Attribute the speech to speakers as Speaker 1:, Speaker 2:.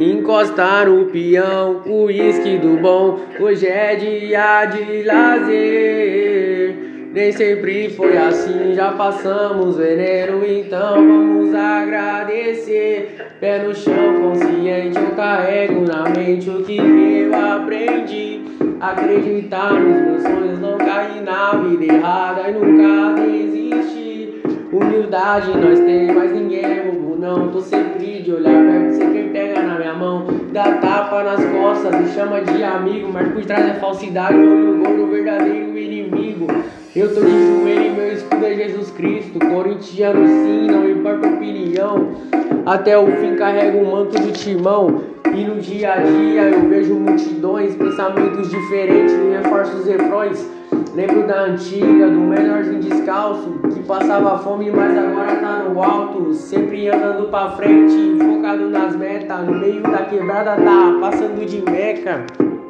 Speaker 1: Encostar o peão, o uísque do bom, hoje é dia de lazer. Nem sempre foi assim, já passamos veneno, então vamos agradecer. Pé no chão, consciente, eu carrego na mente o que eu aprendi. Acreditar nos meus sonhos, não cair na vida errada e desistir. Nós temos, mas ninguém bobo, não. Tô sempre de olhar perto, você quem pega na minha mão. Dá tapa nas costas, me chama de amigo, mas por trás é falsidade. Olho gol verdadeiro inimigo. Eu tô de joelho, meu escudo é Jesus Cristo. Corintiano sim, não importa a opinião. Até o fim carrego o manto do timão. E no dia a dia eu vejo multidões, pensamentos diferentes e reforço os refrões. Lembro da antiga, do menorzinho descalço, passava fome, mas agora tá no alto. Sempre andando pra frente, focado nas metas. No meio da quebrada tá passando de meca.